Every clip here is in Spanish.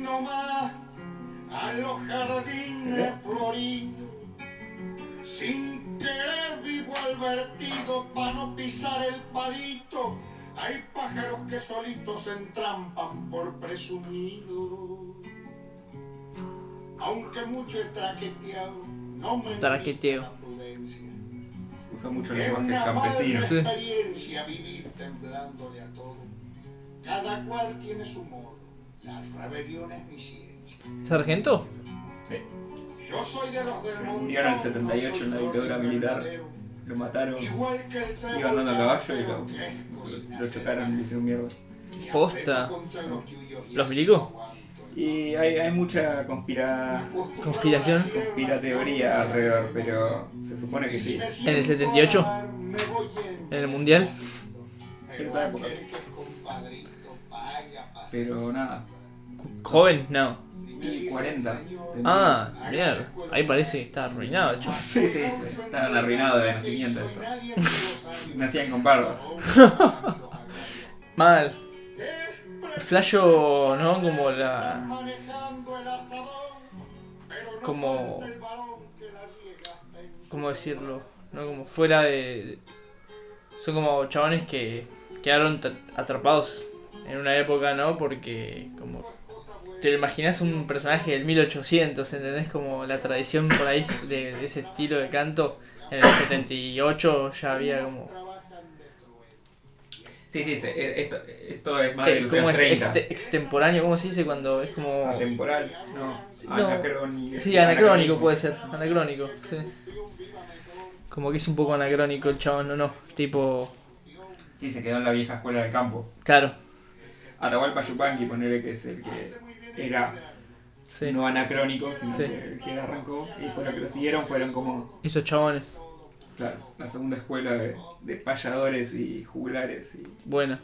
nomás a los jardines floridos. Sin querer vivo al vertido para no pisar el palito. Hay pájaros que solitos se entrampan por presumido. Aunque mucho he traqueteado, no me Traqueteo. la prudencia. Usa mucho Es lenguaje una campesino. falsa experiencia vivir temblándole a todo. Cada cual tiene su modo. Mi ciencia. ¿Sargento? Sí. Yo soy de los del en el 78 no soy en la dictadura militar. Lo mataron. Igual que el trébol Iba andando a caballo y lo, chocaron y le hicieron mierda. Posta. los yuyos y ¿Los así milicos? Y hay, hay mucha conspira, Conspiración. conspira teoría alrededor, pero se supone que sí. ¿En el 78? ¿En el mundial? En esa época. Pero nada. ¿Joven? No. Y 40. Ah, mierda. Ahí parece que está arruinado, chaval. Sí, sí, estaban arruinados de nacimiento. esto. Nacían con barba. Mal. Flasho, ¿no? Como la. Como. ¿Cómo decirlo? ¿No? Como fuera de. Son como chabones que quedaron tra- atrapados en una época, ¿no? Porque, como. Te imaginas un personaje del 1800, ¿entendés? Como la tradición por ahí de, de ese estilo de canto. En el 78 ya había como. Sí, sí, se- eh, esto, esto es más de Eh, los ¿Cómo es 30. exte- extemporáneo? ¿Cómo se dice cuando es como. Atemporal, no. No. Anacrónico. Sí, anacrónico puede ser, anacrónico, sí. Como que es un poco anacrónico el chabón, no, no, tipo, Sí, se quedó en la vieja escuela del campo. claro, Atahualpa Yupanqui, ponerle que es el que era sí. no anacrónico, sino Sí. que el que arrancó. Y por lo que lo siguieron fueron como, Esos chabones, claro, la segunda escuela de, de payadores y juglares. Y bueno,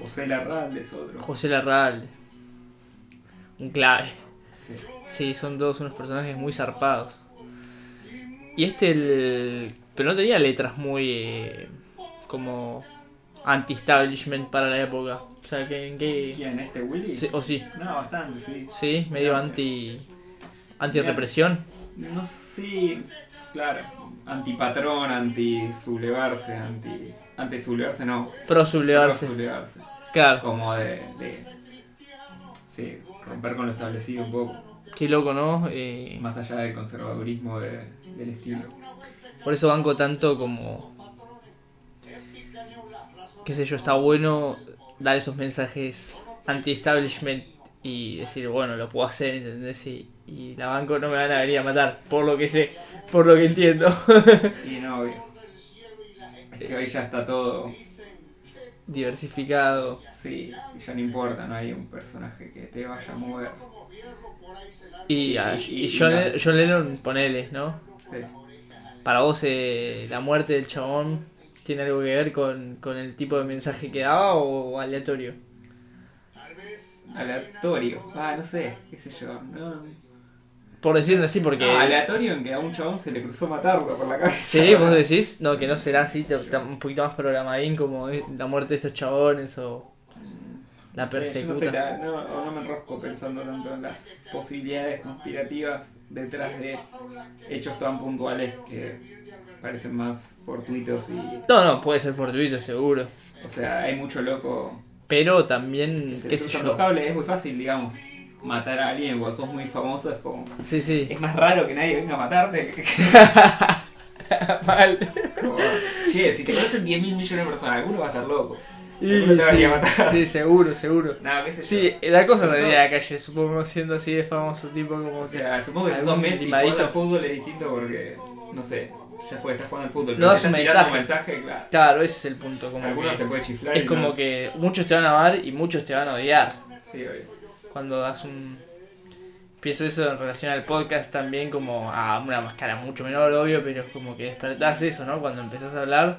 José Larralde es otro. José Larralde, un clave. Sí. Sí, son todos unos personajes muy zarpados. Y este, el... pero no tenía letras muy eh, como anti-establishment para la época. O sea, que qué... ¿Quién? ¿Este Willy? Sí, o sí, No, bastante, sí. sí, medio anti... Anti-represión. No sé, claro. Antipatrón, anti sublevarse, anti. Anti sublevarse no. Pro sublevarse. Pro sublevarse. Claro, Como de, de. Sí, romper con lo establecido un poco. qué loco, ¿no? Eh, Más allá del conservadurismo de- del estilo. Por eso banco tanto como. Qué sé yo, está bueno dar esos mensajes anti-establishment y decir, bueno, lo puedo hacer, ¿entendés? Y, y la banco no me van a venir a matar, por lo que sé, por lo que entiendo. Y no, obvio. Es que hoy ya está todo. Diversificado. Sí, y ya no importa, no hay un personaje que te vaya a mover. Y, Y- y y- John, y Le- John Lennon, ponele, ¿no? Sí. Para vos, eh, la muerte del chabón tiene algo que ver con, con el tipo de mensaje que daba o aleatorio. Aleatorio. Ah, no sé, qué sé yo. No. Por decirlo así, porque. Ah, aleatorio en que a un chabón se le cruzó matarlo por la cabeza. Sí, vos decís, no, que no será así, un poquito más programadín como la muerte de esos chabones o la No sé, yo no, sé, persecuta. la- no, o no me enrosco pensando tanto en las posibilidades conspirativas detrás de hechos tan puntuales que parecen más fortuitos y... No, no, puede ser fortuito, seguro. O sea, hay mucho loco Pero también, que se qué sé yo. los cables, es muy fácil, digamos, matar a alguien cuando sos muy famoso, es como... Sí, sí. Es más raro que nadie venga a matarte. Mal. Como, che, si te conocen 10 mil millones de personas, alguno va a estar loco. Y a sí, a sí, seguro, seguro. Nada. Sí, la cosa salía de la calle, supongo, siendo así de famoso tipo como O que... sea, supongo que sos Messi jugando al fútbol es distinto porque, no sé, ya fue, estás jugando al fútbol. No das un mensaje. claro. Claro, ese es el punto. Como Algunos se puede chiflar. es como no. que muchos te van a amar y muchos te van a odiar. Sí, obvio. cuando das un... Pienso eso en relación al podcast también como a una máscara mucho menor, obvio, pero es como que despertás eso, ¿no? Cuando empezás a hablar,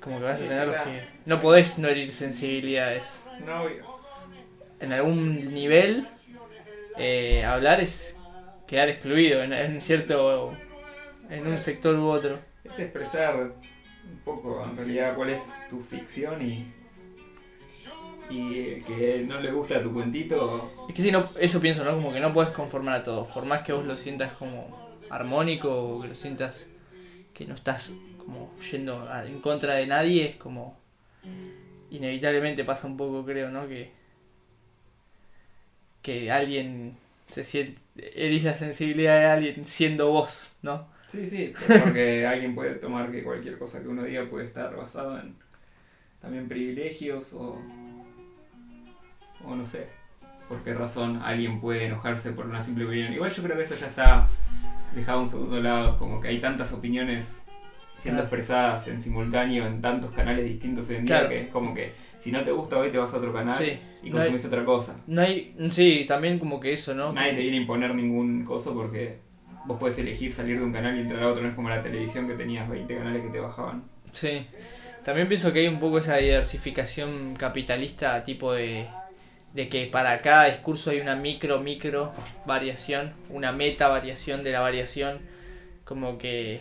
como que vas a Sí, tener los que... No podés no herir sensibilidades. No, obvio. En algún nivel, eh, hablar es quedar excluido en, en cierto... en un sector u otro. Es expresar un poco en realidad cuál es tu ficción y, y que no le gusta tu cuentito. Es que si no, eso pienso, ¿no? Como que no puedes conformar a todos. Por más que vos lo sientas como armónico o que lo sientas que no estás como yendo en contra de nadie, es como inevitablemente pasa un poco, creo, ¿no? Que que alguien se siente herís la sensibilidad de alguien siendo vos, ¿no? Sí, sí, porque alguien puede tomar que cualquier cosa que uno diga puede estar basado en también privilegios o, o no sé por qué razón alguien puede enojarse por una simple opinión. Igual yo creo que eso ya está dejado a un segundo lado, como que hay tantas opiniones siendo Claro. expresadas en simultáneo en tantos canales distintos hoy en día Claro. que es como que si no te gusta hoy te vas a otro canal Sí. y No hay, consumís otra cosa. no hay, sí, también como que eso, ¿no? Nadie te viene a imponer ningún coso porque vos puedes elegir salir de un canal y entrar a otro, no es como la televisión que tenías 20 canales que te bajaban. Sí. También pienso que hay un poco esa diversificación capitalista, tipo de, de que para cada discurso hay una micro, micro variación, una meta variación de la variación, como que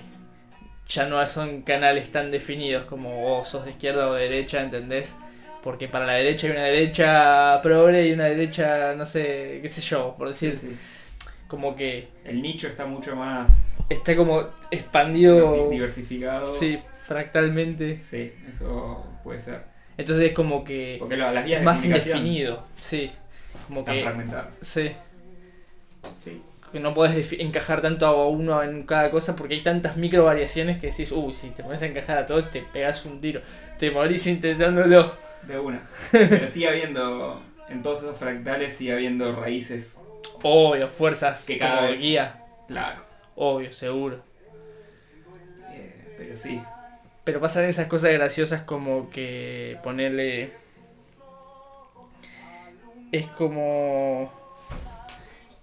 ya no son canales tan definidos como vos sos de izquierda o de derecha, ¿entendés? Porque para la derecha hay una derecha progre y una derecha, no sé, qué sé yo, por decir, Sí, sí. Como que El nicho está mucho más está como expandido, diversi- diversificado. sí, fractalmente. Sí, eso puede ser. Entonces es como que Porque lo- las vías es de más indefinido, sí. Como están que fragmentadas. sí, Sí. que no podés encajar tanto a uno en cada cosa porque hay tantas micro variaciones que decís, uy, si te pones a encajar a todos te pegas un tiro, te morís intentándolo. De una. Pero sigue habiendo, en todos esos fractales sigue habiendo raíces. Obvio, fuerzas Que cada como vez- guía, Claro. obvio, seguro. Eh, pero sí. Pero pasan esas cosas graciosas como que ponerle... Es como...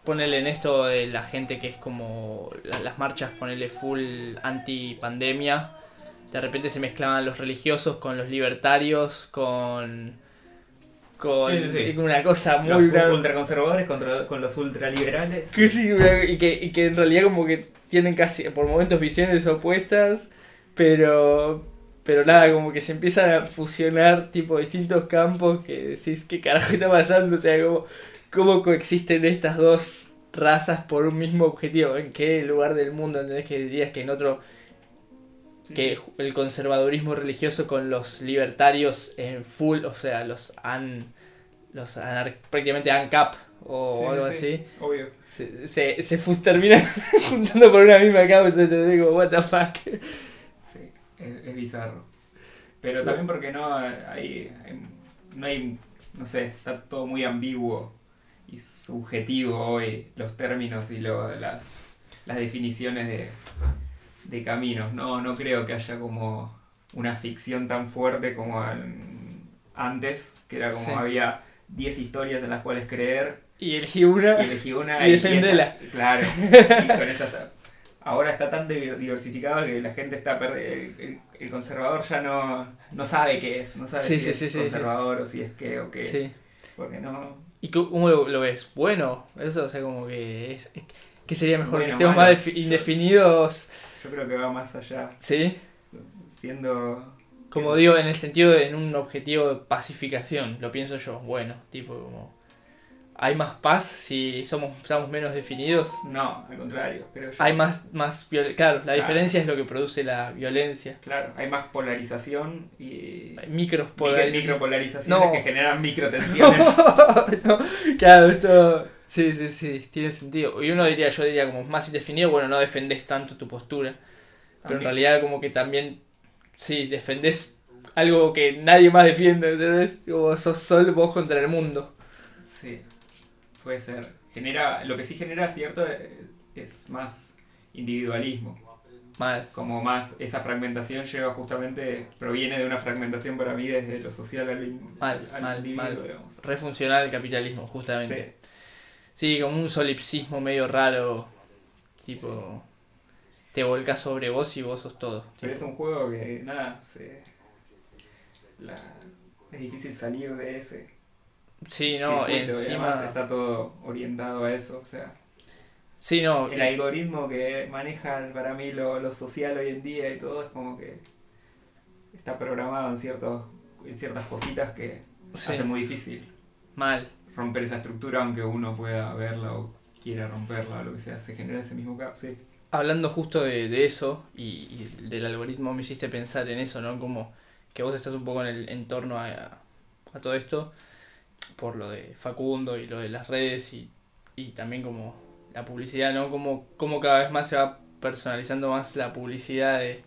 Ponerle en esto de la gente que es como... la- Las marchas, ponerle full anti-pandemia. De repente se mezclaban los religiosos con los libertarios, con... Con Sí, sí, sí. una cosa muy... Los ultraconservadores contra, con los ultraliberales. que sí, y que, y que en realidad como que tienen casi por momentos visiones opuestas, pero pero nada, como que se empiezan a fusionar tipo distintos campos que decís, ¿qué carajo está pasando? O sea, como, ¿cómo coexisten estas dos razas por un mismo objetivo? ¿En qué lugar del mundo entendés que dirías que en otro. Que el conservadurismo religioso con los libertarios en full, o sea, los an los anar- prácticamente ANCAP o Sí, algo sí, así Obvio. se, se, se fus- terminan juntando por una misma causa, te digo, what the fuck. Sí, es, es bizarro. Pero también porque no hay, hay- no hay, no sé, está todo muy ambiguo y subjetivo hoy los términos y lo- las, las definiciones de, de caminos. No, no creo que haya como una ficción tan fuerte como antes, que era como Sí. había 10 historias en las cuales creer Y elegí una. y elegí una Y defendela. claro. Y con esa está- Ahora está tan diver- diversificado que la gente está perdida. El, conservador ya no, no sabe qué es. No sabe Sí, si sí, es conservador o si es qué o qué. Sí. Porque no. ¿Y cómo lo, lo ves? Bueno, eso, o sea, como que es. es- ¿Qué sería mejor? Bueno, que estemos malo. más defi- indefinidos. Yo creo que va más allá. Sí. Siendo. Como digo, en el sentido de en un objetivo de pacificación, lo pienso yo. Bueno, tipo como. ¿Hay más paz si somos, estamos menos definidos? No, al contrario, creo yo. Hay más, más Claro, la Claro. diferencia es lo que produce la violencia. Claro, hay más polarización y. Hay micros micro- polarizaciones. Micropolarizaciones No. que generan microtensiones. No, claro, esto. Sí, sí, sí, tiene sentido. Y uno diría, yo diría como más indefinido, bueno, no defendés tanto tu postura. Pero en realidad como que también, sí, defendés algo que nadie más defiende, ¿entendés? Como sos solo vos contra el mundo. Sí, puede ser. Genera, lo que sí genera, cierto, eh, es más individualismo. Mal. Como más esa fragmentación lleva justamente, proviene de una fragmentación para mí desde lo social al, Mal, al mal, individuo, mal. digamos. Refuncional el capitalismo, justamente. Sí, como un solipsismo medio raro. Tipo, te volcas sobre vos y vos sos todo. Pero es un juego que, nada, se, la- es difícil salir de ese. Sí, no, circuito, y además encima. está todo orientado a eso, o sea. Sí, no, El algoritmo que maneja para mí lo, lo social hoy en día y todo es como que está programado en ciertos en ciertas cositas que Sí. hace muy difícil Mal. Romper esa estructura aunque uno pueda verla o quiera romperla o lo que sea. Se genera ese mismo caos, sí. Hablando justo de, de eso y, y del algoritmo, me hiciste pensar en eso, ¿no? Como que vos estás un poco en el entorno a, a todo esto, por lo de Facundo y lo de las redes y, y también como la publicidad, ¿no? Como, como cada vez más se va personalizando más la publicidad de,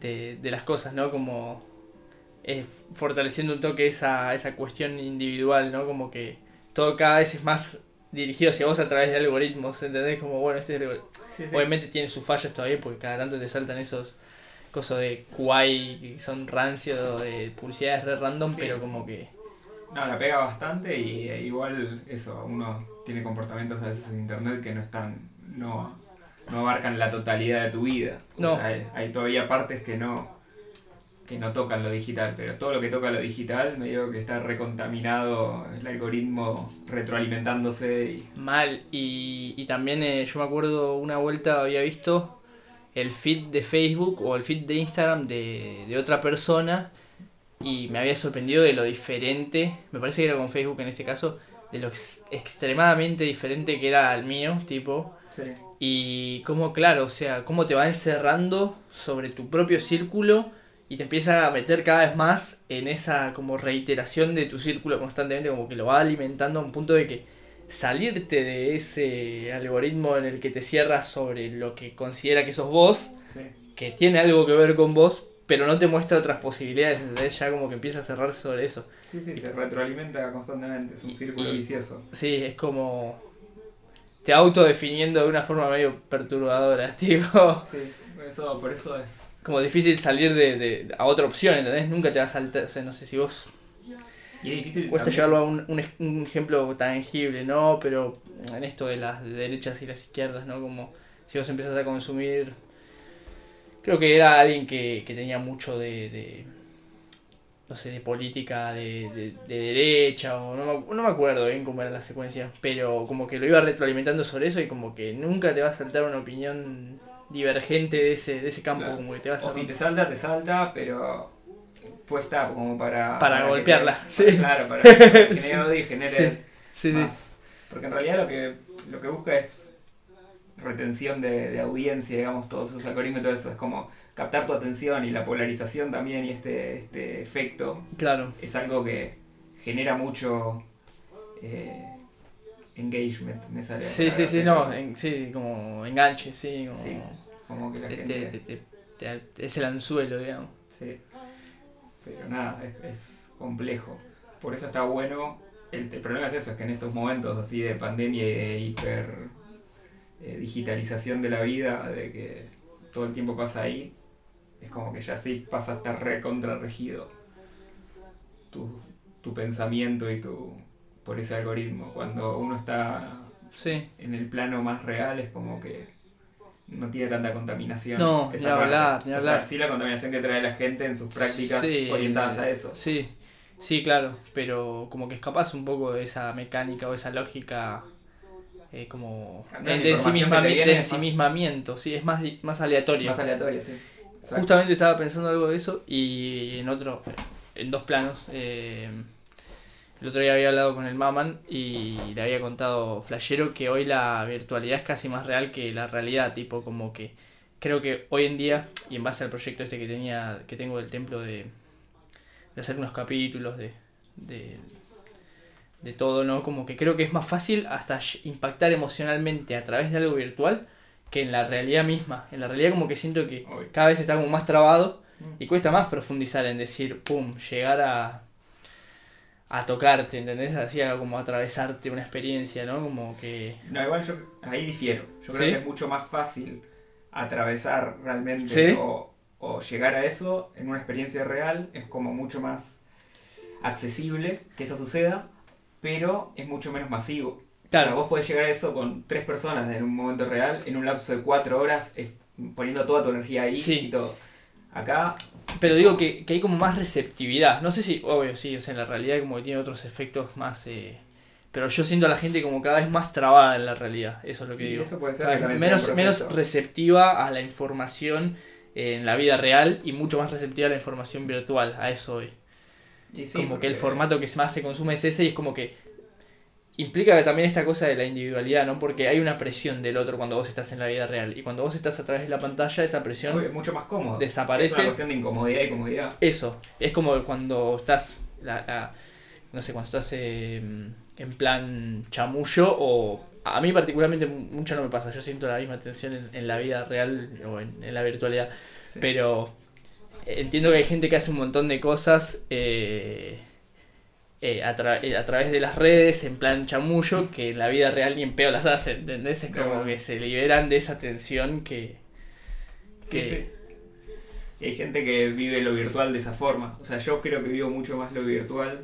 de, de las cosas, ¿no? Como eh, fortaleciendo un toque esa, esa cuestión individual, ¿no? Como que todo cada vez es más dirigido hacia vos a través de algoritmos, ¿entendés? Como, bueno, este es el algoritmo. Sí, sí. Obviamente tiene sus fallas todavía porque cada tanto te saltan esos cosas de QI que son rancios, de publicidades re random, Sí. pero como que... No, la pega bastante y eh, igual eso, uno tiene comportamientos a veces en internet que no están, no, no abarcan la totalidad de tu vida. O No. sea, hay, hay todavía partes que no, que no tocan lo digital, pero todo lo que toca lo digital medio que está recontaminado, el algoritmo retroalimentándose y Mal. Y, y también eh, yo me acuerdo una vuelta había visto el feed de Facebook o el feed de Instagram de, de otra persona y me había sorprendido de lo diferente, me parece que era con Facebook en este caso, de lo ex- extremadamente diferente que era al mío, tipo... sí. Y cómo, claro, o sea, cómo te va encerrando sobre tu propio círculo y te empieza a meter cada vez más en esa como reiteración de tu círculo constantemente, como que lo va alimentando a un punto de que salirte de ese algoritmo en el que te cierras sobre lo que considera que sos vos, sí. que tiene algo que ver con vos, pero no te muestra otras posibilidades, ¿entendés? Ya como que empieza a cerrarse sobre eso. Sí, sí, se retroalimenta constantemente, es un Y- círculo y- vicioso. Sí, es como... Te autodefiniendo de una forma medio perturbadora, tipo... Sí, eso, por eso es. Como difícil salir de, de- a otra opción, ¿entendés? Nunca te va a saltar, o sea, no sé si vos Y es difícil cuesta también- llevarlo a un, un, ej- un ejemplo tangible, ¿no? Pero en esto de las derechas y las izquierdas, ¿no? Como si vos empezás a consumir... Creo que era alguien que, que tenía mucho de, de, no sé, de política de, de, de derecha, o no me, no me acuerdo bien cómo era la secuencia, pero como que lo iba retroalimentando sobre eso y como que nunca te va a saltar una opinión divergente de ese, de ese campo, Claro. como que te vas a O si te salta, te salta, pero puesta como para... Para que golpearla, te- sí. Claro, para que genere Sí. odio y genere Sí, más. Porque en realidad lo que, lo que busca es retención de, de audiencia, digamos, todos esos algoritmos todo eso. Es como captar tu atención y la polarización también y este, este efecto Claro. es algo que genera mucho eh, engagement. Me sale Sí, sí, sí, no, en- sí, como enganche, sí, como Sí, Como que la te- gente... te- te- te- te- es el anzuelo, digamos. Sí. Pero nada, es, es complejo. Por eso está bueno. El, el problema es eso, es que en estos momentos así de pandemia y de hiper eh, digitalización de la vida, de que todo el tiempo pasa ahí, es como que ya sí pasa a estar re contrarregido tu, tu pensamiento y tu por ese algoritmo. Cuando uno está Sí, en el plano más real es como que no tiene tanta contaminación. No, ni hablar, ni O sea, hablar. sí la contaminación que trae la gente en sus prácticas Sí, orientadas a eso. Sí, sí, claro, pero como que escapas un poco de esa mecánica o esa lógica eh, como de, información que te ensimismami- viene de ensimismamiento, sí, es más, más aleatorio. Más aleatoria, sí. Exacto. Justamente estaba pensando algo de eso y en otro, en dos planos. eh, el otro día había hablado con el Maman y le había contado Flashero que hoy la virtualidad es casi más real que la realidad, tipo como que creo que hoy en día, y en base al proyecto este que tenía, que tengo del templo de, de hacer unos capítulos de, de, de todo, ¿no? Como que creo que es más fácil hasta impactar emocionalmente a través de algo virtual que en la realidad misma. En la realidad como que siento que cada vez está como más trabado Mm. y cuesta más profundizar en decir, pum, llegar a a tocarte, ¿entendés? Así a como atravesarte una experiencia, ¿no? Como que No, igual yo ahí difiero. Yo creo ¿Sí? que es mucho más fácil atravesar realmente ¿Sí? o, o llegar a eso en una experiencia real. Es como mucho más accesible que eso suceda, pero es mucho menos masivo. O sea, Claro. vos podés llegar a eso con tres personas en un momento real, en un lapso de cuatro horas, poniendo toda tu energía ahí Sí. y todo. Acá, Pero digo que, que hay como más receptividad. No sé si, obvio, sí, o sea, en la realidad como que tiene otros efectos más... eh, pero yo siento a la gente como cada vez más trabada en la realidad. Eso es lo que y digo. eso puede ser sea menos, menos receptiva a la información en la vida real y mucho más receptiva a la información virtual. A eso hoy. Sí, como que el formato que más se consume es ese y es como que implica también esta cosa de la individualidad, ¿no? Porque hay una presión del otro cuando vos estás en la vida real y cuando vos estás a través de la pantalla esa presión mucho más cómodo. desaparece. Es una cuestión de incomodidad y comodidad. Eso, es como cuando estás, la, la- no sé, cuando estás eh, en plan chamullo o... A mí particularmente mucho no me pasa, yo siento la misma tensión en, en la vida real o en, en la virtualidad, Sí. pero entiendo que hay gente que hace un montón de cosas eh, eh, a, tra- eh, a través de las redes, en plan chamullo, que en la vida real ni en pedo las hace, ¿entendés? Es como que se liberan de esa tensión que... Sí, que- sí. Y hay gente que vive lo virtual de esa forma. O sea, yo creo que vivo mucho más lo virtual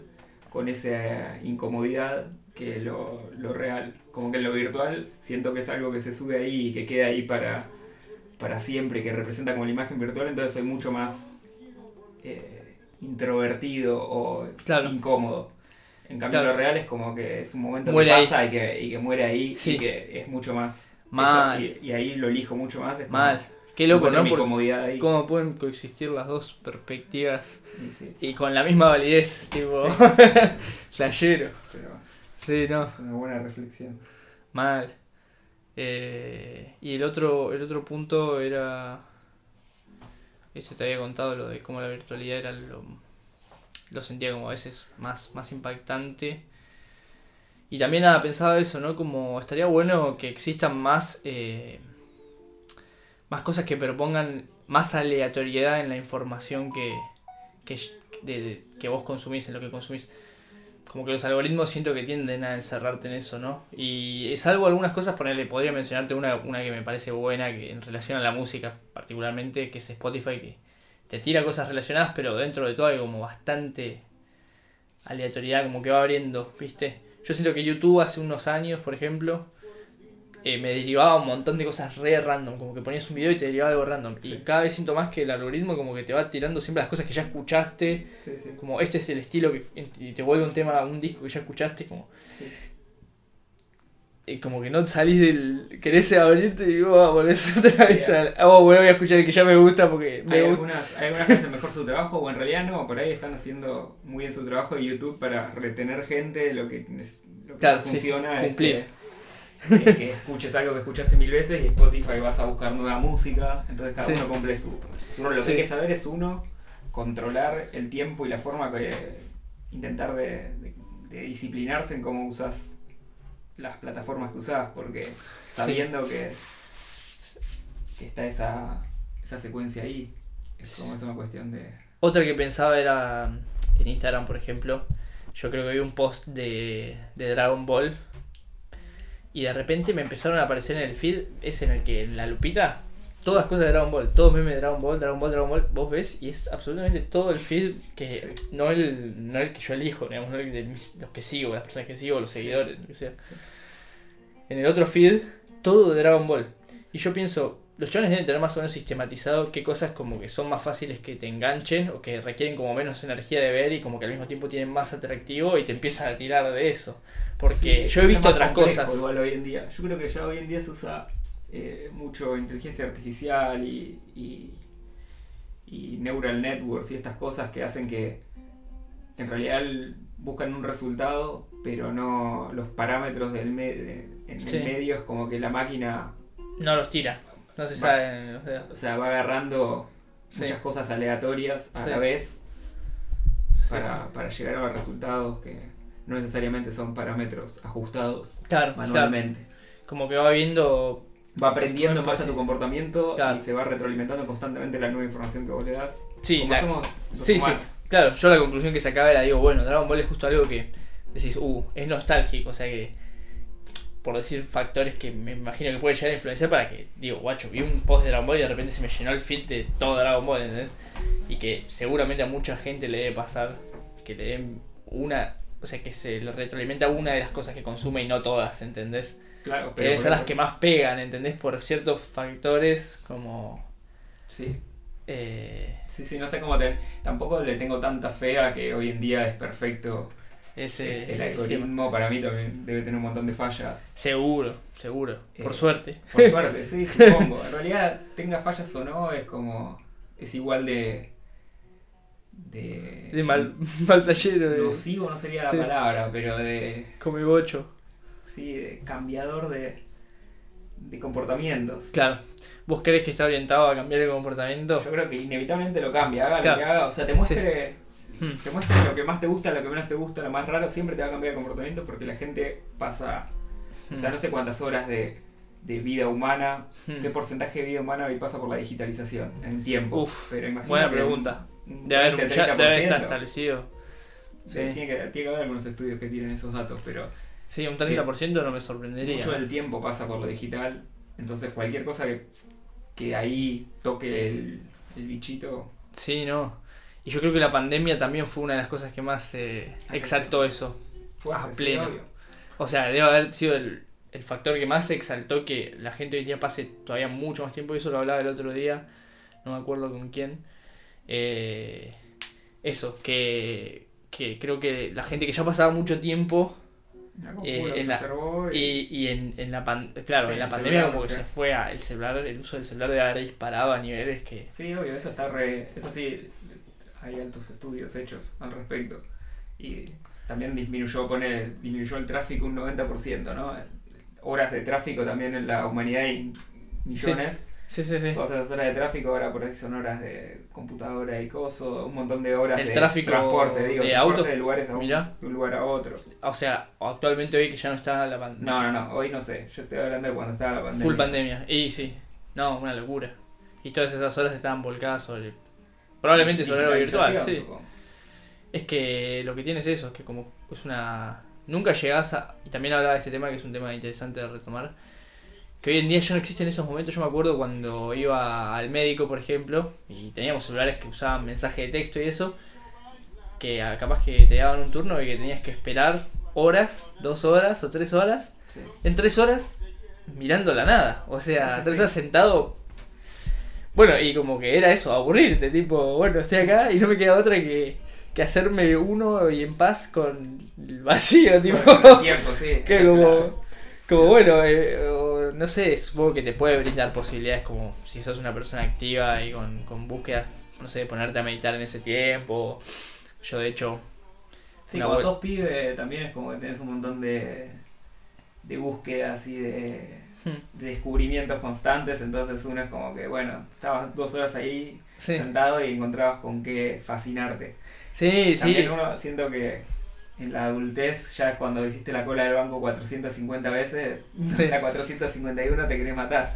con esa incomodidad que lo, lo real. Como que en lo virtual siento que es algo que se sube ahí y que queda ahí para, para siempre, que representa como la imagen virtual, entonces soy mucho más eh, introvertido o Claro. incómodo. En cambio, Claro. lo real es como que es un momento Muere que pasa y que, y que muere ahí Sí. y que es mucho más... Mal. y, y ahí lo elijo mucho más. Es como- Mal. Qué loco, ¿no? mi Porque- comodidad ahí. cómo pueden coexistir las dos perspectivas Y sí, y con la misma validez, tipo, flashero. Sí, no, es una buena reflexión. mal. Eh, y el otro, el otro punto era, este te había contado lo de cómo la virtualidad era lo, lo sentía como a veces más, más impactante. Y también nada, pensaba eso, ¿no? Como estaría bueno que existan más, eh, más cosas que propongan más aleatoriedad en la información que, que, de- que vos consumís, en lo que consumís. Como que los algoritmos siento que tienden a encerrarte en eso, ¿no? Y salvo algunas cosas, ponerle, podría mencionarte una, una que me parece buena, que en relación a la música particularmente, que es Spotify, que te tira cosas relacionadas, pero dentro de todo hay como bastante aleatoriedad, como que va abriendo, ¿viste? Yo siento que YouTube hace unos años, por ejemplo, eh, me derivaba un montón de cosas re random, como que ponías un video y te derivaba algo random. Y cada vez siento más que el algoritmo como que te va tirando siempre las cosas que ya escuchaste, Sí, sí. como este es el estilo que y te vuelve un tema, un disco que ya escuchaste, como y como que no salís del. querés abrirte y vos volvés otra vez al. Oh, bueno, voy a escuchar el que ya me gusta porque me Hay gusta. algunas, hay algunas que hacen mejor su trabajo, o en realidad no, por ahí están haciendo muy bien su trabajo de YouTube para retener gente, lo que, lo que Claro, funciona cumplir. que, que- que escuches algo que escuchaste mil veces y Spotify vas a buscar nueva música, entonces cada Sí. uno cumple su, su rol. Lo Sí. que hay que saber es uno, controlar el tiempo y la forma que intentar de, de- de disciplinarse en cómo usas las plataformas que usas, porque sabiendo que, que está esa, esa secuencia ahí, es como es una cuestión de... Otra que pensaba era en Instagram, por ejemplo. Yo creo que vi un post de, de Dragon Ball. Y de repente me empezaron a aparecer en el feed, es en el que en la lupita, todas cosas de Dragon Ball, todos memes de Dragon Ball, Dragon Ball, Dragon Ball, vos ves y es absolutamente todo el feed que Sí. no, el, no el que yo elijo, digamos, no el de mis- los que sigo, las personas que sigo, los Sí. seguidores, lo que sea. Sí. En el otro feed, todo de Dragon Ball. Y yo pienso, los chavales deben tener más o menos sistematizado qué cosas como que son más fáciles que te enganchen o que requieren como menos energía de ver y como que al mismo tiempo tienen más atractivo y te empiezan a tirar de eso. Porque Sí, yo he visto otras cosas. Igual hoy en día. Yo creo que ya hoy en día se usa eh, mucho inteligencia artificial y, y, y neural networks y estas cosas que hacen que en realidad buscan un resultado, pero no los parámetros del me- en Sí. el medio es como que la máquina No los tira. No se Va. sabe. o sea, o sea, va agarrando Sí. muchas cosas aleatorias a Sí. la vez para, para llegar a los resultados que no necesariamente son parámetros ajustados claro. manualmente. Como que va viendo. Va aprendiendo en base a tu comportamiento Claro. y se va retroalimentando constantemente la nueva información que vos le das. Sí, como la- somos los Sí, sí. Claro, yo la conclusión que sacaba era, digo, bueno, Dragon Ball es justo algo que decís, uh, es nostálgico, o sea que, por decir factores que me imagino que puede llegar a influenciar para que, digo, guacho, vi un post de Dragon Ball y de repente se me llenó el feed de todo Dragon Ball, ¿entendés? Y que seguramente a mucha gente le debe pasar que le den una, o sea, que se le retroalimenta una de las cosas que consume y no todas, ¿entendés? Claro, Que pero deben por ser las que más pegan, ¿entendés? Por ciertos factores como... Sí, eh, sí, sí, no sé cómo te... Tampoco le tengo tanta fe a que hoy en día es perfecto. Ese, el sistema. algoritmo para mí también debe tener un montón de fallas. Seguro, seguro. Por Eh, suerte. Por suerte, sí, supongo. En realidad, tenga fallas o no, es como. Es igual de. de, De mal, mal playero, de nocivo no sería la Sí. palabra, pero de come bocho. sí, de cambiador de, de comportamientos. Claro. ¿Vos crees que está orientado a cambiar el comportamiento? Yo creo que inevitablemente lo cambia, haga Claro. lo que haga, o sea, te muestre, Hmm. te muestre lo que más te gusta, lo que menos te gusta, lo más raro, siempre te va a cambiar el comportamiento porque la gente pasa, o sea, no sé cuántas horas de, de vida humana, Hmm. qué porcentaje de vida humana hoy pasa por la digitalización en tiempo. Uf, pero Buena pregunta. un Debe, haber, 20, ya, debe estar 30%. establecido. Sí, Sí. Tiene, que, tiene que haber algunos estudios que tienen esos datos, pero Sí, un 30% no me sorprendería. mucho del tiempo pasa por lo digital, entonces cualquier cosa que, que ahí toque el, el bichito, Sí, no. Y yo creo que la pandemia también fue una de las cosas que más eh, exaltó eso. fuerte, A pleno. O sea, debe haber sido el, el factor que más exaltó que la gente hoy en día pase todavía mucho más tiempo. Y eso lo hablaba el otro día, no me acuerdo con quién. Eh, eso, que, que creo que la gente que ya pasaba mucho tiempo Eh, en la- y- y, y en, en la pan- claro, Sí, en la pandemia celular, como que sí. se fue a el celular, el uso del celular debe haber disparado a niveles que... Sí, obvio, eso está re. Eso sí, hay altos estudios hechos al respecto. Y también disminuyó, pone, disminuyó el tráfico un 90%, ¿no? Horas de tráfico también en la humanidad hay millones. Sí, sí, sí. Todas esas horas de tráfico ahora por ahí son horas de computadora y coso, un montón de horas El de tráfico transporte, digo, de transporte autos, de lugares a un, de un lugar a otro. O sea, actualmente hoy que ya no está la pandemia. No, no, no, hoy no sé, yo estoy hablando de cuando estaba la pandemia. Full pandemia. Y sí, no, una locura. Y todas esas horas estaban volcadas sobre... Probablemente algo virtual, sí. supongo. Es que lo que tiene es eso, es que como es una... Nunca llegás a... Y también hablaba de este tema, que es un tema interesante de retomar. Que hoy en día ya no existen esos momentos. Yo me acuerdo cuando iba al médico, por ejemplo, y teníamos celulares que usaban mensaje de texto y eso. Que capaz que te daban un turno y que tenías que esperar horas, dos horas o tres horas. Sí. En tres horas mirando la nada. O sea, Sí, sí, tres horas sentado. Bueno, y como que era eso, aburrirte, tipo, bueno, estoy acá y no me queda otra que, que hacerme uno y en paz con el vacío, tipo. Bueno, el tiempo, sí. que como, como bueno, eh, o no sé, supongo que te puede brindar posibilidades como si sos una persona activa y con, con búsqueda, no sé, ponerte a meditar en ese tiempo. Yo de hecho, Sí, cuando sos pibe también es como que tenés un montón de, de búsquedas y de, de descubrimientos constantes, entonces uno es como que, bueno, estabas dos horas ahí sí, sentado y encontrabas con qué fascinarte. sí, sí, También uno siento que en la adultez ya es cuando hiciste la cola del banco 450 veces, Sí. la 451 te querés matar.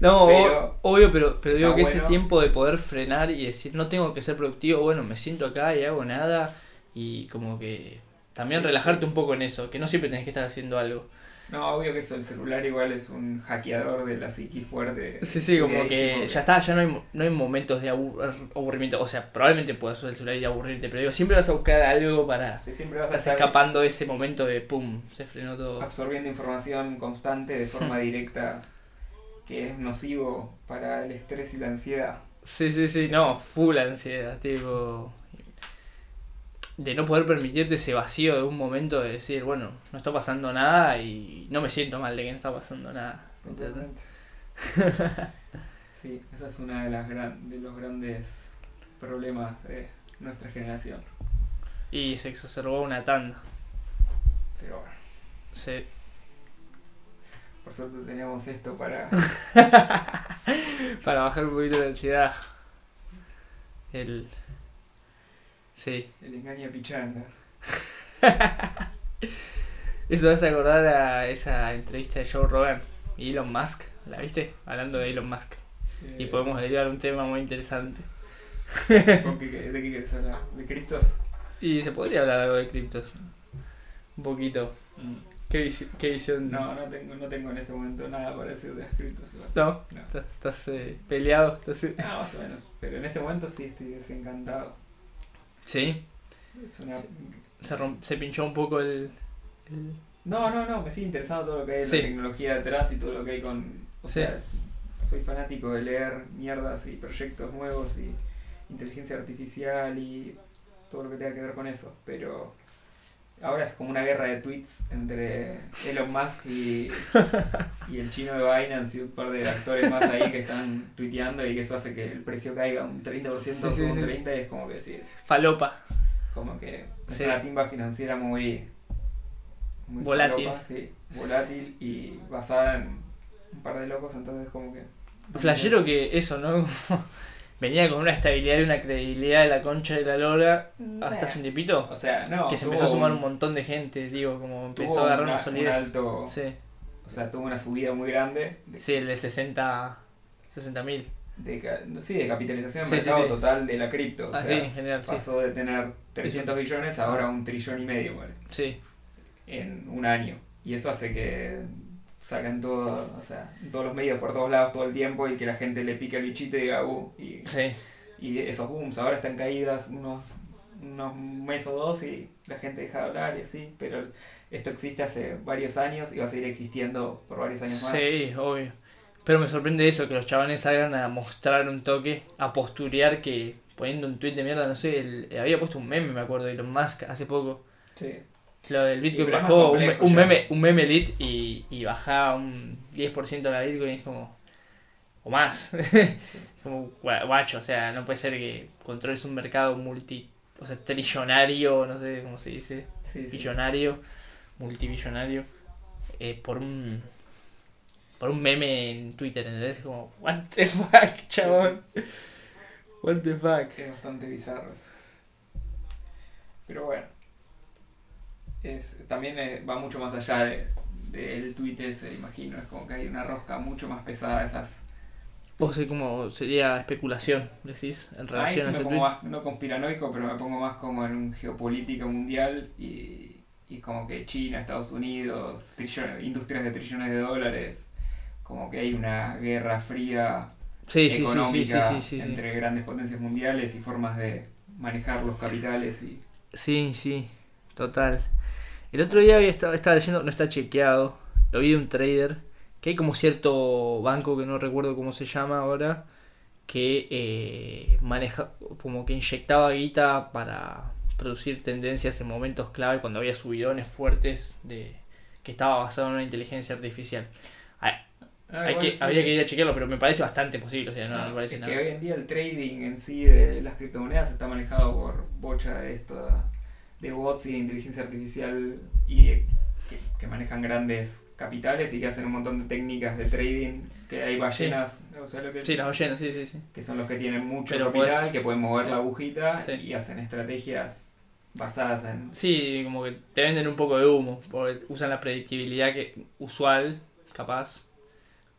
No, Pero- obvio, pero, pero digo que ese tiempo de poder frenar y decir, no tengo que ser productivo, bueno, me siento acá y hago nada, y como que también Sí, relajarte sí. un poco en eso, que no siempre tenés que estar haciendo algo. No, obvio que eso, el celular igual es un hackeador de la psiqui fuerte. Sí, sí, como que ya está, ya no hay, no hay momentos de abur- aburrimiento, o sea, probablemente puedas usar el celular y aburrirte, pero digo, siempre vas a buscar algo para... Sí, siempre vas a estar escapando de ese momento de pum, se frenó todo. absorbiendo información constante de forma directa que es nocivo para el estrés y la ansiedad. Sí, sí, sí, no, full ansiedad, tipo. De no poder permitirte ese vacío de un momento de decir, bueno, no está pasando nada y no me siento mal de que no está pasando nada. Sí, esa es una de las gran, de los grandes problemas de nuestra generación. Y se exacerbó una tanda. Pero bueno, Sí. por suerte teníamos esto para Para bajar un poquito la ansiedad. El. Sí. el engaño pichanga. Eso me hace acordar a esa entrevista de Joe Rogan y Elon Musk. ¿La viste? Hablando de Elon Musk. Y Eh, podemos derivar un tema muy interesante. ¿con qué- ¿De qué quieres hablar? ¿De criptos? Y se podría hablar algo de criptos. Un poquito. ¿Qué, visi- qué visión? No, no tengo, no tengo en este momento nada para decir de las criptos. No, No. estás, estás, eh, peleado. Estás, eh, Ah, más o menos. Pero en este momento sí estoy desencantado. Sí, Es una... se, romp- se pinchó un poco el. el- No, no, no, me sigue interesando todo lo que hay en Sí. la tecnología detrás y todo lo que hay con... O Sí. sea, soy fanático de leer mierdas y proyectos nuevos y inteligencia artificial y todo lo que tenga que ver con eso, pero ahora es como una guerra de tweets entre Elon Musk y, y el chino de Binance y un par de actores más ahí que están tuiteando y que eso hace que el precio caiga un 30% Sí, o sí, un sí. 30% y es como que sí, es Falopa. como que es una timba financiera muy, muy Volátil. falopa, sí, volátil y basada en un par de locos, entonces como que... Flashero que eso, ¿no? Venía con una estabilidad y una credibilidad de la concha de la lora hasta hace un tiempito. O sea, no, Que se empezó a sumar un un- montón de gente, digo, como empezó a agarrar una- una solidez. un alto, Sí, o sea, tuvo una subida muy grande de, sí, el de 60 60 mil. de ca- sí, de capitalización Sí, mercado sí. total de la cripto. O Ah, sea, sí, genial, sí. pasó de tener 300 billones a ahora un trillón y medio, ¿vale? Sí, En un año. Y eso hace que salgan todo, o sea, todos los medios por todos lados todo el tiempo y que la gente le pique el bichito y diga, uh, y, sí. y esos booms ahora están caídas unos, unos meses o dos y la gente deja de hablar y así, pero esto existe hace varios años y va a seguir existiendo por varios años más. Sí, obvio. Pero me sorprende eso, que los chavales salgan a mostrar un toque, a posturear que poniendo un tweet de mierda, no sé, el- había puesto un meme, me acuerdo, de Elon Musk hace poco. Sí. Lo del Bitcoin bajó un, complejo un ya. meme, un meme lit y, y bajaba un 10% de la Bitcoin es como. O más. como gua- guacho, o sea, no puede ser que controles un mercado multi. O sea, trillonario, no sé cómo se dice. Sí, sí. Billonario, multibillonario. eh, por un. Por un meme en Twitter, ¿entendés? Como, what the fuck, chabón. What the fuck. Es bastante bizarro eso. Pero bueno. Es, también eh, va mucho más allá de- del tweet ese, imagino. Es como que hay una rosca mucho más pesada de esas. Sea, como sería especulación, decís, en Ahí relación sí a me pongo más, no conspiranoico, pero me pongo más como en un geopolítica mundial y, y como que China, Estados Unidos, trillones, industrias de trillones de dólares, como que hay una guerra fría Sí, económica sí, sí. entre grandes potencias mundiales y formas de manejar los capitales y Sí, sí, total. El otro día había estado, estaba leyendo, no está chequeado, lo vi de un trader, que hay como cierto banco que no recuerdo cómo se llama ahora, que eh, maneja, como que inyectaba guita para producir tendencias en momentos clave cuando había subidones fuertes de que estaba basado en una inteligencia artificial. Hay, hay que, habría que ir a chequearlo, pero me parece bastante posible, o sea, no, No, me parece es nada. que hoy en día el trading en sí de las criptomonedas está manejado por bocha de esto de bots y de inteligencia artificial y de- que, que manejan grandes capitales y que hacen un montón de técnicas de trading que hay ballenas o sea, lo que, Sí, las ballenas, sí, sí, sí. que son los que tienen mucho Pero capital puedes- que pueden mover sí. la agujita Sí. y hacen estrategias basadas en Sí, como que te venden un poco de humo, porque usan la predictibilidad que usual, capaz,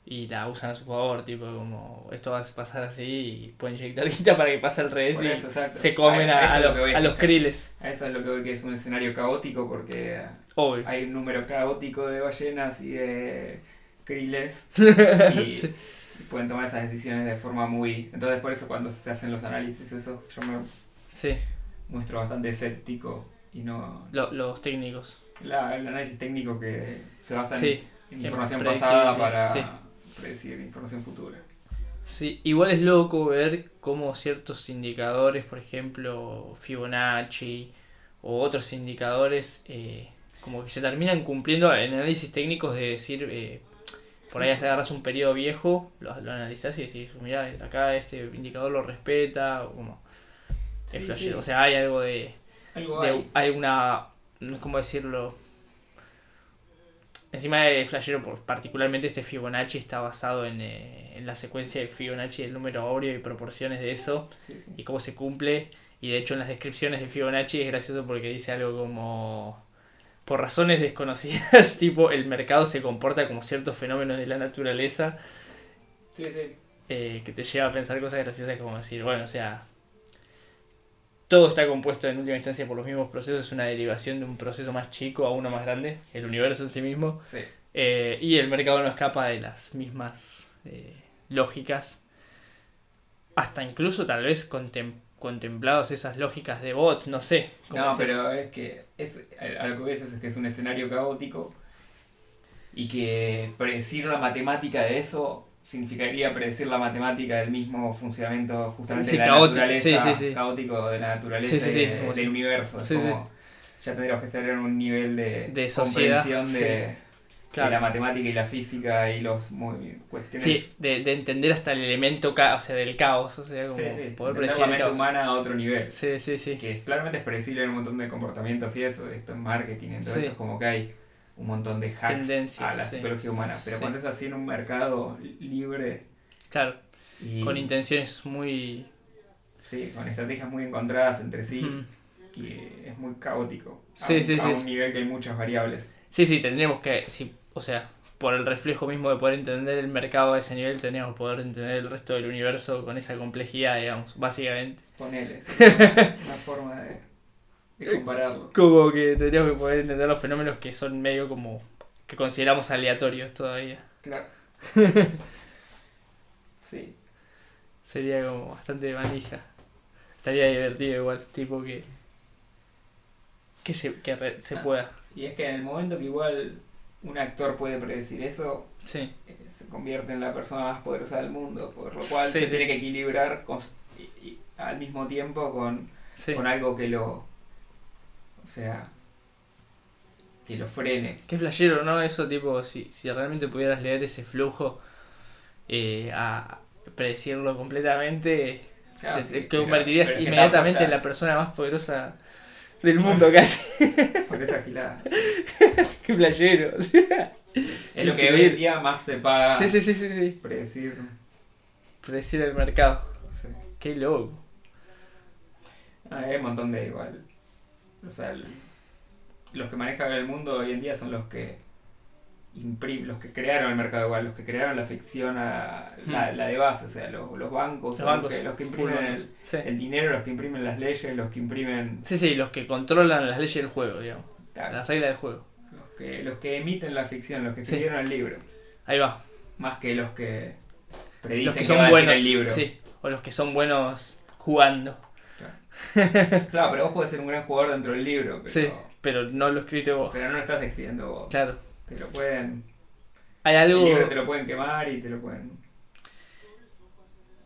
y la usan a su favor, tipo como esto va a pasar así y pueden inyectar guita para que pase al revés y eso, exacto. se comen A- a, a lo a los kriles, a eso es lo que veo que es un escenario caótico porque obvio. hay un número caótico de ballenas y de kriles y, Sí. y pueden tomar esas decisiones de forma muy... Entonces por eso cuando se hacen los análisis, eso yo me Sí, muestro bastante escéptico y no... lo- los técnicos. La, el análisis técnico que se basa en, Sí, en información pasada para sí. Predecir información futura. sí. Igual es loco ver cómo ciertos indicadores, por ejemplo Fibonacci o otros indicadores, eh, como que se terminan cumpliendo en análisis técnicos de decir... eh, Por ahí agarras un periodo viejo, lo, lo analizás y decís, mira, acá este indicador lo respeta, o como Sí, sí. O sea, hay algo de, algo de- hay. hay una, ¿cómo decirlo? Encima de flashero, particularmente este Fibonacci está basado en, eh, en la secuencia de Fibonacci del número áureo y proporciones de eso Sí, sí. y cómo se cumple. Y de hecho en las descripciones de Fibonacci es gracioso porque dice algo como por razones desconocidas, tipo el mercado se comporta como ciertos fenómenos de la naturaleza sí. eh, que te lleva a pensar cosas graciosas como decir, bueno, o sea, todo está compuesto en última instancia por los mismos procesos, es una derivación de un proceso más chico a uno más grande, el universo en sí mismo, Sí. eh, y el mercado no escapa de las mismas eh, lógicas, hasta incluso tal vez contem- contemplados esas lógicas de bot, no sé. No, pero es que es, a lo que ves es que es un escenario caótico y que predecir la matemática de eso significaría predecir la matemática del mismo funcionamiento justamente Sí, de la caótico, naturaleza, sí, caótico de la naturaleza y de- del universo. Es como ya tendríamos que estar en un nivel de, De sociedad, comprensión de, Claro. la matemática y la física y los muy, cuestiones. Sí, de, de entender hasta el elemento ca o sea, del caos, o sea, como Sí, sí, poder predecir la mente humana a otro nivel. Sí, sí, sí. Que es- claramente es predecible en un montón de comportamientos y eso, esto es marketing, entonces Sí. es como que hay un montón de hacks Tendencias, a la sí. psicología humana. Pero Sí. cuando es así en un mercado libre Claro, y con intenciones muy... sí, con estrategias muy encontradas entre sí Mm. y es muy caótico. A Sí, a sí. un nivel que hay muchas variables. Sí, sí, tendríamos que, sí, o sea, por el reflejo mismo de poder entender el mercado a ese nivel, tendríamos que poder entender el resto del universo con esa complejidad, digamos, básicamente. Ponele, una forma de, de compararlo. Como que tendríamos que poder entender los fenómenos que son medio como que consideramos aleatorios todavía. Claro. Sí, Sería como bastante manija. Estaría divertido igual, tipo que... Que se, que re- se Ah. pueda. y es que en el momento que igual un actor puede predecir eso, Sí, eh, se convierte en la persona más poderosa del mundo, por lo cual Sí, se sí, tiene que equilibrar cons- y- y al mismo tiempo con, con algo que lo, o sea, que lo frene. Qué flashero, ¿no? Eso, tipo, si, si realmente pudieras leer ese flujo eh, a predecirlo completamente, Claro, te, sí, te pero- convertirías pero es que inmediatamente en la persona más poderosa del mundo casi. Por esa gilada. Qué flashero. Es lo que hoy en día más se paga sí, sí, sí, sí, sí. predecir. Predecir el mercado. sí. Qué loco. Ah, hay un montón de igual. O sea, el- los que manejan el mundo hoy en día son los que los que crearon el mercado igual, los que crearon la ficción a la, la de base, o sea, los, los bancos, Hmm. Los bancos. que, los que full imprimen el, Sí. el dinero, los que imprimen las leyes, los que imprimen sí, sí, los que controlan las leyes del juego, digamos. claro, Las reglas del juego. los, que, los que emiten la ficción, los que Sí. escribieron el libro, Ahí va. más que los que predicen Los que a el libro. Sí. O los que son buenos jugando. Claro, pero vos podés ser un gran jugador dentro del libro, pero, Sí. Pero no lo escribiste vos. pero no lo estás escribiendo vos. Claro. Te lo pueden, Hay el algo. libro te lo pueden quemar y te lo pueden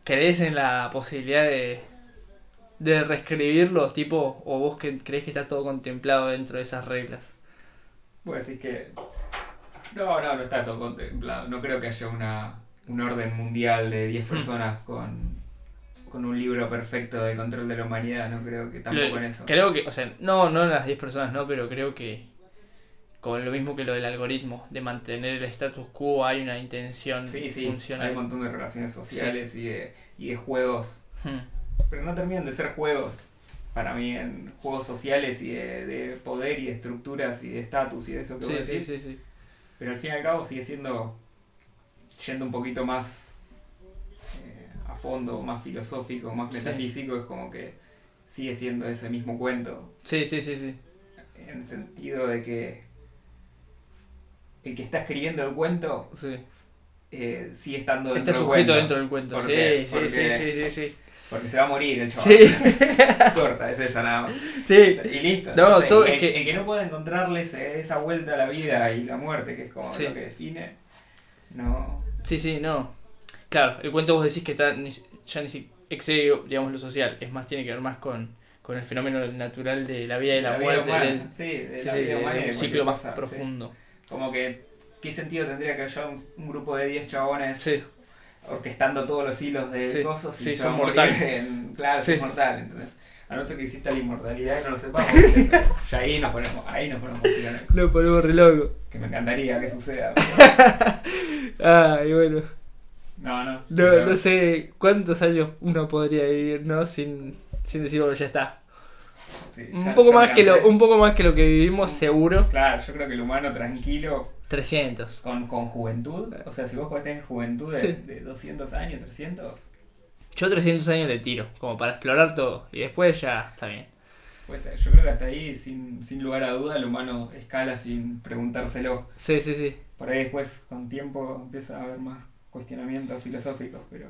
¿Crees en la posibilidad de, de reescribirlo, tipo, o vos que crees que está todo contemplado dentro de esas reglas? Vos decís que. No, no, no está todo contemplado. No creo que haya una, un orden mundial de 10 Hmm. personas con, con un libro perfecto de control de la humanidad. No creo que tampoco en eso. Creo que, o sea, no, no las 10 personas, no, pero creo que con lo mismo que lo del algoritmo, de mantener el status quo, hay una intención Sí, sí, funcional. hay un montón de relaciones sociales y, de, y de juegos. Hmm. Pero no terminan de ser juegos. Para mí, en juegos sociales y de, de poder y de estructuras y de estatus y de eso que Sí, vos sí, decís. sí, sí. Pero al fin y al cabo sigue siendo yendo un poquito más fondo, más filosófico, más Sí. metafísico, es como que sigue siendo ese mismo cuento, Sí, sí, sí, sí. en el sentido de que el que está escribiendo el cuento sí. eh, sigue estando dentro Está del sujeto cuento, dentro del cuento. ¿Por Sí, qué? sí, Porque- sí, sí, sí, sí. porque se va a morir el chaval. Sí. Corta, es esa nada más. Sí. Y listo. No, Entonces, todo el, es que- el que no pueda encontrarle esa vuelta a la vida y la muerte, que es como lo que define, no. Sí, sí, no. Claro, el cuento vos decís que está ya ni excede, digamos, lo social. Es más, tiene que ver más con, con el fenómeno natural de la vida y la, muerte. humana, del- sí, de sí, la vida humana un ciclo más profundo. Como que, ¿qué sentido tendría que haya un, un grupo de 10 chabones orquestando todos los hilos de cosas y son mortales. en- claro, Sí. es mortal, entonces. A no ser que exista la inmortalidad y no lo sepamos, ya ahí nos ponemos, ahí nos ponemos lo ponemos re loco. Que me encantaría que suceda. Ay, bueno. No, no. No, pero- no sé cuántos años uno podría vivir, ¿no? Sin, sin decir, bueno, ya está. sí, Un poco más que lo, un poco más que lo que vivimos, seguro. Claro, yo creo que el humano tranquilo 300. con, con juventud, o sea, si vos podés tener juventud de, Sí. de 200 años, 300, Yo 300 años le tiro, como para explorar todo. Y después ya está bien. pues yo creo que hasta ahí, sin, sin lugar a duda, el humano escala sin preguntárselo. Sí, sí, sí. Por ahí después, con tiempo, empieza a haber más cuestionamientos filosóficos, pero...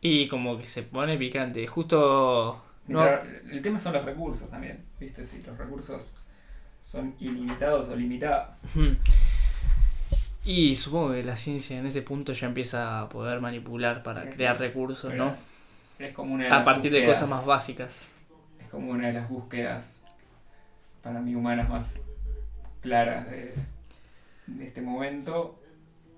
Y como que se pone picante. Justo. No, El tema son los recursos también, ¿viste? Si los recursos son ilimitados o limitados. Y supongo que la ciencia en ese punto ya empieza a poder manipular para crear recursos, ¿no? Es como una de A las partir de cosas más básicas. Es como una de las búsquedas para mí, humanas más claras de, de este momento,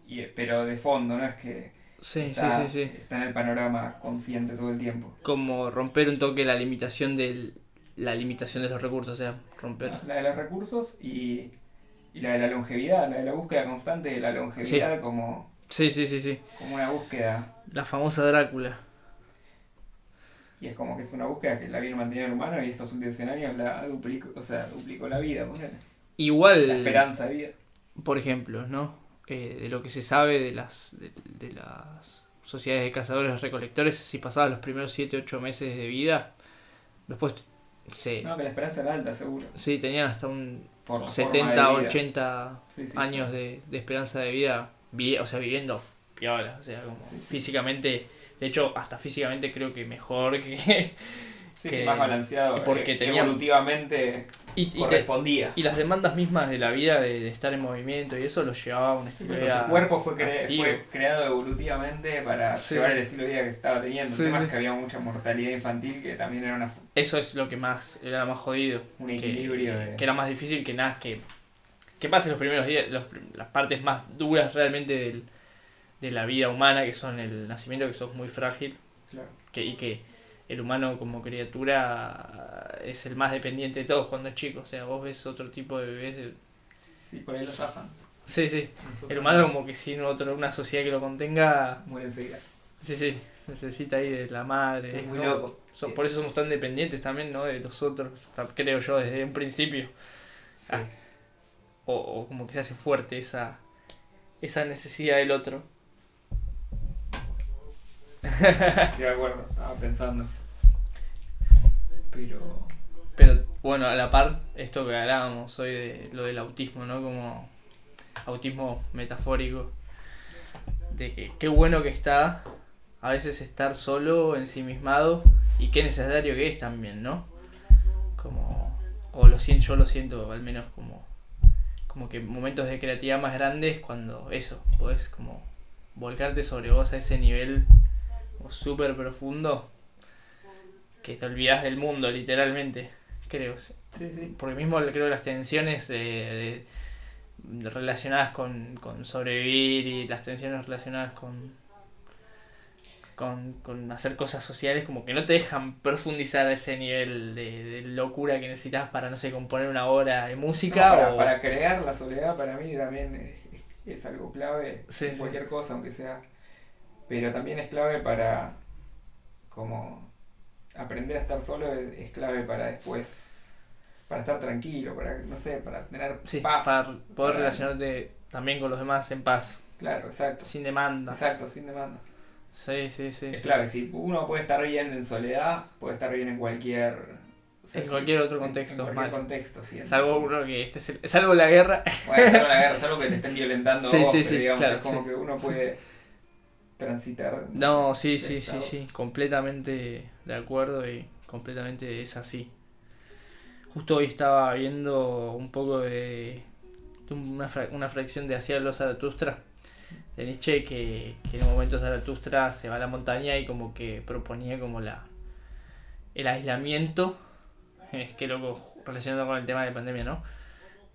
y, pero de fondo, no es que Sí, está, sí, sí, está en el panorama consciente todo el tiempo. Como romper un toque la limitación del la limitación de los recursos, o sea, romper. La de los recursos y, y la de la longevidad, la de la búsqueda constante de la longevidad como, Sí, sí, sí, sí. como una búsqueda. La famosa Drácula. Y es como que es una búsqueda que la viene manteniendo el humano y estos últimos 100 años la duplicó, o sea, duplicó la vida, ponele. Igual, la esperanza de vida. por ejemplo, ¿no? Eh, de lo que se sabe de las de, de las sociedades de cazadores recolectores, si pasabas los primeros 7, 8 meses de vida, después se No, que la esperanza era alta, seguro. sí, tenían hasta un Por la 70, forma de vida. 80 Sí, sí, años sí. de, de esperanza de vida, vi- o sea, viviendo piola, o sea, como físicamente, de hecho, hasta físicamente creo que mejor que... Sí, que- sí, más balanceado. porque eh, tenía- Evolutivamente Y, y te- correspondía. y las demandas mismas de la vida, de, de estar en movimiento y eso, lo llevaba a un estilo de vida su cuerpo fue, cre- activo. fue creado evolutivamente para Sí, llevar el estilo de vida que estaba teniendo. El tema es que había mucha mortalidad infantil que también era una, Eso es lo que más era más jodido. un que, equilibrio de... que era más difícil que nada, que, que pase los primeros días, los las partes más duras realmente del, de la vida humana, que son el nacimiento, que sos muy frágil, Claro. que, y que el humano como criatura es el más dependiente de todos cuando es chico. O sea, vos ves otro tipo de bebés. de- Sí, por ahí lo zafan. Sí, sí. Nosotros El humano como que sin otro, una sociedad que lo contenga, Muere enseguida. sí, sí, necesita ahí de la madre. Sí, muy ¿no? loco. So- por eso somos tan dependientes también, ¿no? De los otros, creo yo, desde un principio. Sí. Ah. O, o como que se hace fuerte esa, esa necesidad del otro. De acuerdo, estaba pensando. Pero... Bueno, a la par, esto que hablábamos hoy de lo del autismo, ¿no? Como autismo metafórico. De que qué bueno que está a veces estar solo, ensimismado, y qué necesario que es también, ¿no? Como, o lo siento, yo lo siento al menos como, como que momentos de creatividad más grandes cuando eso, podés como volcarte sobre vos a ese nivel súper profundo que te olvidas del mundo, literalmente, creo. Sí, sí. Porque mismo creo que las tensiones eh, de- relacionadas con, con sobrevivir y las tensiones relacionadas con, con, con hacer cosas sociales como que no te dejan profundizar a ese nivel de, de locura que necesitas para, no sé, componer una obra de música No, para, o... para crear la soledad para mí también es, es algo clave Sí, en cualquier cosa, aunque sea. Pero también es clave para como aprender a estar solo es, es clave para después para estar tranquilo, para no sé, para tener Sí, paz. para poder para- relacionarte también con los demás en paz, Claro, exacto. sin demandas. Exacto, sin demanda. Sí, sí, sí. es sí. clave, si uno puede estar bien en soledad, puede estar bien en cualquier o sea, En cualquier otro contexto, En, cualquier mal. contexto, sí. Salvo uno que este es el- salvo la guerra. Bueno, salvo la guerra, salvo que te estén violentando Sí, vos, sí, pero sí, digamos, claro, es como que uno puede transitar. No, sé, sí, sí, sí, sí, completamente de acuerdo y completamente es así. Justo hoy estaba viendo un poco de, de una, fra- una fracción de Hacia los Zaratustra de Nietzsche que, que en un momento Zaratustra se va a la montaña y como que proponía como la el aislamiento, es que loco relacionado con el tema de pandemia, ¿no?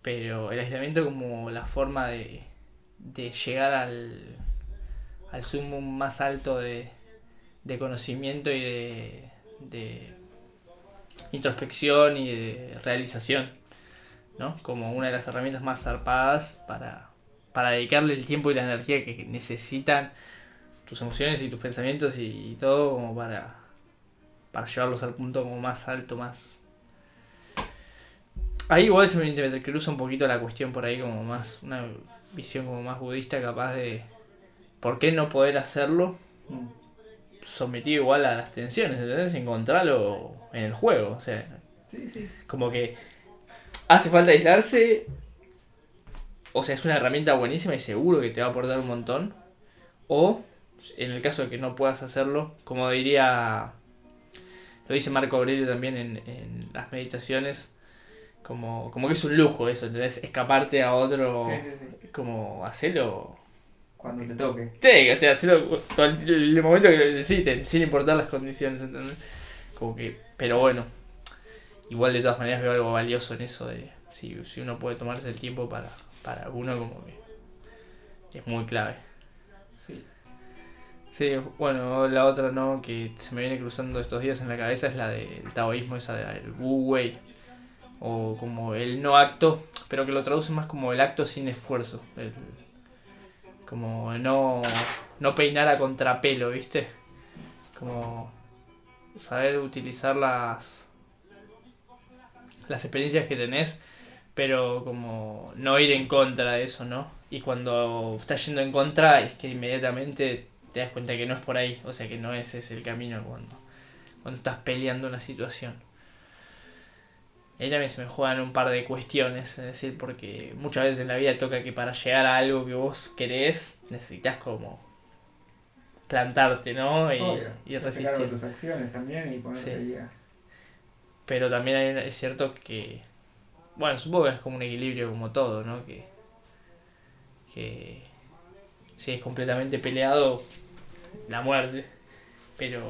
Pero el aislamiento como la forma de, de llegar al, al sumo más alto de, de conocimiento y de, de introspección y de realización, ¿no? Como una de las herramientas más zarpadas para, para dedicarle el tiempo y la energía que necesitan tus emociones y tus pensamientos y, todo como para, para llevarlos al punto como más alto, más... Ahí igual se me intercruza un poquito la cuestión por ahí como más, una visión como más budista capaz de por qué no poder hacerlo Mm. sometido igual a las tensiones, ¿entendés? Encontrarlo en el juego, o sea, Sí, sí. como que hace falta aislarse, o sea, es una herramienta buenísima y seguro que te va a aportar un montón, o en el caso de que no puedas hacerlo, como diría, lo dice Marco Aurelio también en, en las meditaciones, como, como que es un lujo eso, ¿entendés? Escaparte a otro, Sí, sí, sí. como hacerlo Cuando te toque. Sí, o sea, hacerlo todo el, el momento que lo necesiten, sin importar las condiciones, ¿entendés? Como que, pero bueno. igual de todas maneras veo algo valioso en eso de si, si uno puede tomarse el tiempo para, para uno como que es muy clave. Sí. Sí, bueno, la otra no que se me viene cruzando estos días en la cabeza es la del taoísmo, esa del Wu Wei, o como el no acto, pero que lo traduce más como el acto sin esfuerzo, el, como no, no peinar a contrapelo, ¿viste? Como saber utilizar las, las experiencias que tenés, pero como no ir en contra de eso, ¿no? Y cuando estás yendo en contra es que inmediatamente te das cuenta que no es por ahí, o sea que no ese es el camino cuando, cuando estás peleando una situación. Ahí también se me juegan un par de cuestiones, es decir, porque muchas veces en la vida toca que para llegar a algo que vos querés necesitas como plantarte, ¿no? Y, Obvio, y resistir. tus acciones también y ponerte Sí. a- Pero también hay- es cierto que. Bueno, supongo que es como un equilibrio como todo, ¿no? Que. Que. Si es completamente peleado, la muerte. Pero.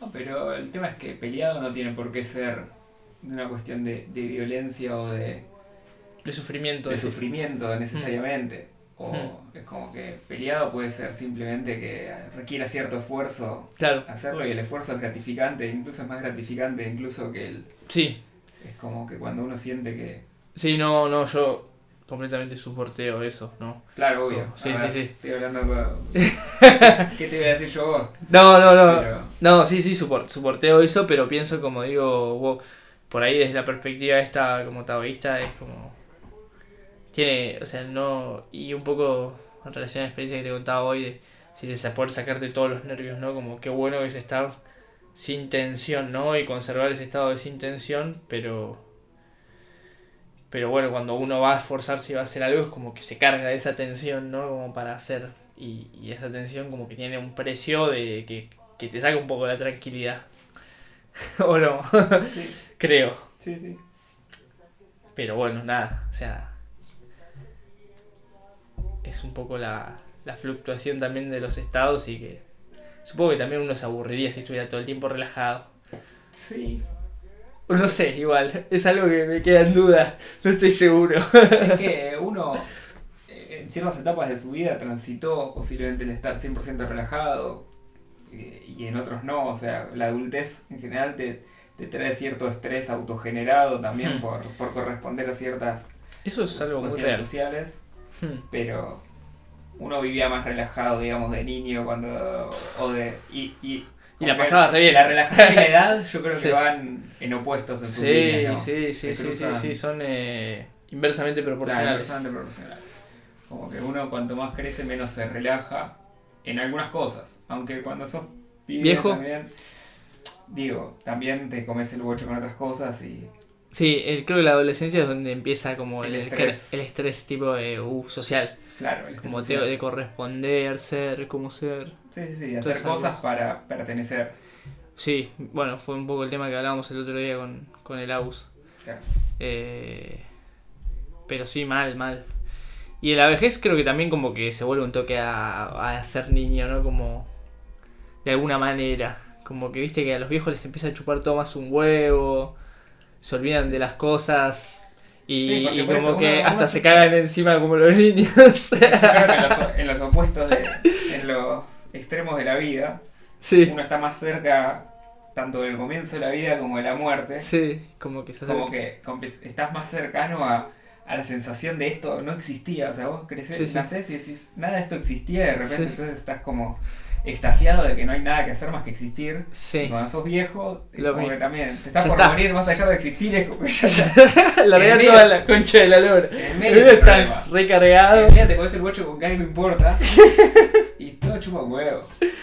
No, pero el tema es que peleado no tiene por qué ser de una cuestión de, de violencia o de, De sufrimiento. de sufrimiento necesariamente. O Hmm. es como que peleado puede ser simplemente que requiera cierto esfuerzo Claro, hacerlo y el esfuerzo es gratificante, incluso es más gratificante incluso que el... sí. Es como que cuando uno siente que... Sí, no, no, yo completamente soporteo eso, ¿no? Claro, obvio. Sí, sí, ver, sí. Estoy hablando con... ¿Qué te voy a decir yo vos? No, no, no. Pero, No, sí, sí, soporteo eso, pero pienso, como digo, vos, por ahí desde la perspectiva esta como taoísta es como... Tiene, o sea, no... Y un poco en relación a la experiencia que te contaba hoy, de si se poder sacarte todos los nervios, ¿no? Como qué bueno es estar sin tensión, ¿no? Y conservar ese estado de sin tensión, pero... Pero bueno, cuando uno va a esforzarse y va a hacer algo es como que se carga de esa tensión, ¿no? Como para hacer. Y, y esa tensión como que tiene un precio de que, que te saca un poco la tranquilidad. o no, sí, creo. sí, sí. Pero bueno, nada, o sea. Es un poco la, la fluctuación también de los estados y que. Supongo que también uno se aburriría si estuviera todo el tiempo relajado. Sí. No sé, igual, es algo que me queda en duda, no estoy seguro. Es que uno eh, en ciertas etapas de su vida transitó posiblemente el estar 100% relajado y en otros no. O sea, la adultez en general te, te trae cierto estrés autogenerado también Hmm. por, por corresponder a ciertas Eso es algo muy cuestiones real. sociales. Hmm. Pero uno vivía más relajado, digamos, de niño cuando... O de, y, y, Y la pasaba re bien. La relajación y la edad yo creo que Sí. van en opuestos en sus Sí, líneas, sí, sí, sí, sí, son eh, inversamente Claro, proporcionales. inversamente proporcionales. Como que uno cuanto más crece menos se relaja en algunas cosas. Aunque cuando sos pibe Viejo. también, digo, también te comes el bocho con otras cosas y Sí, el- creo que la adolescencia es donde empieza como el, estrés. el estrés tipo de, uh, social. claro, el estrés Como te- de corresponder, ser, cómo ser. Sí, sí, sí, hacer cosas. para pertenecer. Sí, bueno, fue un poco el tema que hablábamos el otro día con, con el AUS. Claro. Eh, pero sí, mal, mal. Y en la vejez creo que también como que se vuelve un toque a, a ser niño, ¿no? Como de alguna manera. Como que viste que a los viejos les empieza a chupar todo más un huevo, se olvidan de las cosas y, Sí, y como que uno- hasta uno se se- cagan encima como los niños. Yo creo que en los, en los opuestos, de, en los extremos de la vida, sí, uno está más cerca tanto del comienzo de la vida como de la muerte. sí, como que se hace... como que como que estás más cercano a, a la sensación de esto no existía. O sea, vos creces, Sí, sí. nacés y decís, nada de esto existía, y de repente Sí. entonces estás como extasiado de que no hay nada que hacer más que existir. Y Sí, cuando sos viejo, Lo como que también te estás Ya por está. morir, vas a dejar de existir, es como que ya, ya medio- toda la concha de la lora. en medio el Estás problema. recargado. En medio te comes el bocho con que algo importa y todo chupa un huevo.